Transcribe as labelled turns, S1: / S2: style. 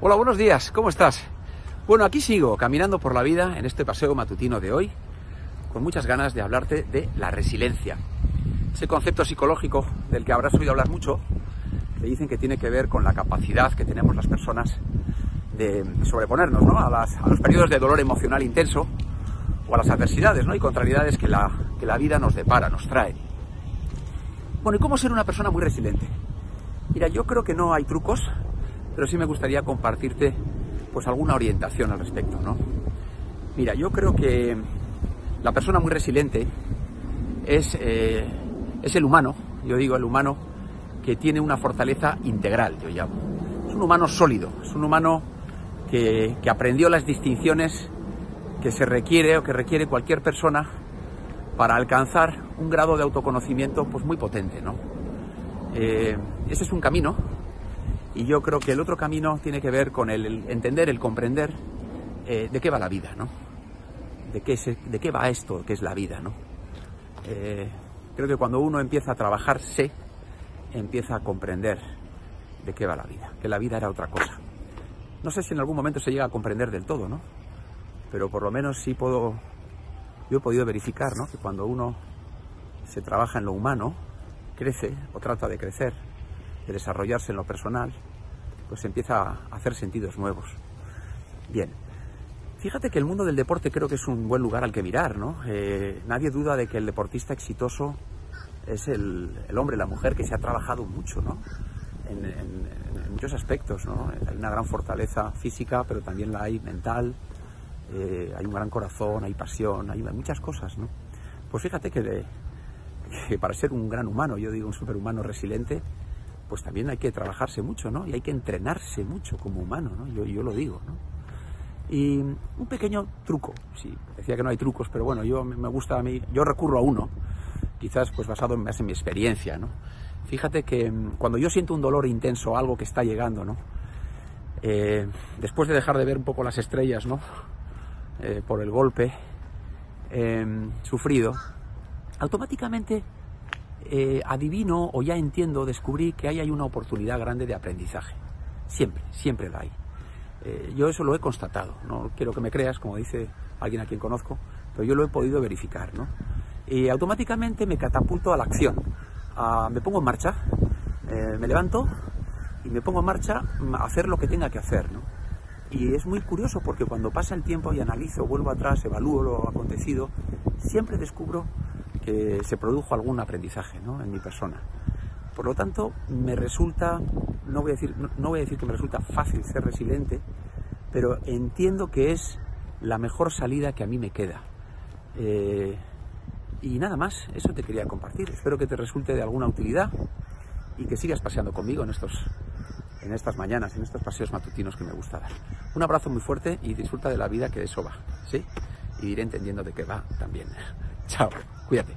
S1: Hola, buenos días, ¿cómo estás? Bueno, aquí sigo caminando por la vida en este paseo matutino de hoy, con muchas ganas de hablarte de la resiliencia. Ese concepto psicológico del que habrás oído hablar mucho, que dicen que tiene que ver con la capacidad que tenemos las personas de sobreponernos ¿no? a, los periodos de dolor emocional intenso o a las adversidades ¿no? y contrariedades que la, que la vida nos depara, nos trae. Bueno, ¿y cómo ser una persona muy resiliente? Mira, yo creo que no hay trucos, pero sí me gustaría compartirte pues alguna orientación al respecto, ¿no? Mira, yo creo que la persona muy resiliente es, eh, es el humano, yo digo el humano que tiene una fortaleza integral, yo llamo. Es un humano sólido, es un humano que, que aprendió las distinciones que se requiere o que requiere cualquier persona para alcanzar un grado de autoconocimiento pues muy potente, ¿no? Eh, ese es un camino y yo creo que el otro camino tiene que ver con el, entender, el comprender eh, de qué va la vida, ¿no? De qué, se, de qué va esto que es la vida, ¿no? Eh, creo que cuando uno empieza a trabajarse, empieza a comprender de qué va la vida, que la vida era otra cosa. No sé si en algún momento se llega a comprender del todo, ¿no? Pero por lo menos sí puedo, yo he podido verificar, ¿no? Que cuando uno se trabaja en lo humano, crece o trata de crecer, de desarrollarse en lo personal, pues empieza a hacer sentidos nuevos. Bien, fíjate que el mundo del deporte creo que es un buen lugar al que mirar, ¿no? Eh, nadie duda de que el deportista exitoso es el, el, hombre, la mujer que se ha trabajado mucho, ¿no? En, muchos aspectos, ¿no? Hay una gran fortaleza física, pero también la hay mental, eh, hay un gran corazón, hay pasión, hay, muchas cosas, ¿no? Pues fíjate que, que para ser un gran humano, yo digo un superhumano resiliente, pues también hay que trabajarse mucho, ¿no? Y hay que entrenarse mucho como humano, ¿no? Yo, yo lo digo, ¿no? Y un pequeño truco, sí, decía que no hay trucos, pero bueno, yo me gusta a mí, yo recurro a uno, quizás pues basado en, más en mi experiencia, ¿no? Fíjate que mm, cuando yo siento un dolor intenso, algo que está llegando, ¿no? Eh, después de dejar de ver un poco las estrellas, ¿no? Eh, por el golpe eh, sufrido, automáticamente eh, adivino o ya entiendo, descubrí que ahí hay una oportunidad grande de aprendizaje. Siempre, siempre la hay. Eh, yo eso lo he constatado, no quiero que me creas, como dice alguien a quien conozco, pero yo lo he podido verificar, ¿no? Y automáticamente me catapulto a la acción. A, me pongo en marcha, eh, me levanto y me pongo en marcha a hacer lo que tenga que hacer, ¿no? Y es muy curioso porque cuando pasa el tiempo y analizo, vuelvo atrás, evalúo lo acontecido, siempre descubro se produjo algún aprendizaje ¿no? en mi persona. Por lo tanto, me resulta, no voy, a decir, no voy a decir que me resulta fácil ser resiliente, pero entiendo que es la mejor salida que a mí me queda. Eh, y nada más, eso te quería compartir. Espero que te resulte de alguna utilidad y que sigas paseando conmigo en estos en estas mañanas, en estos paseos matutinos que me gusta dar. Un abrazo muy fuerte y disfruta de la vida que de eso va, ¿sí? Y iré entendiendo de qué va también. Chao, cuídate.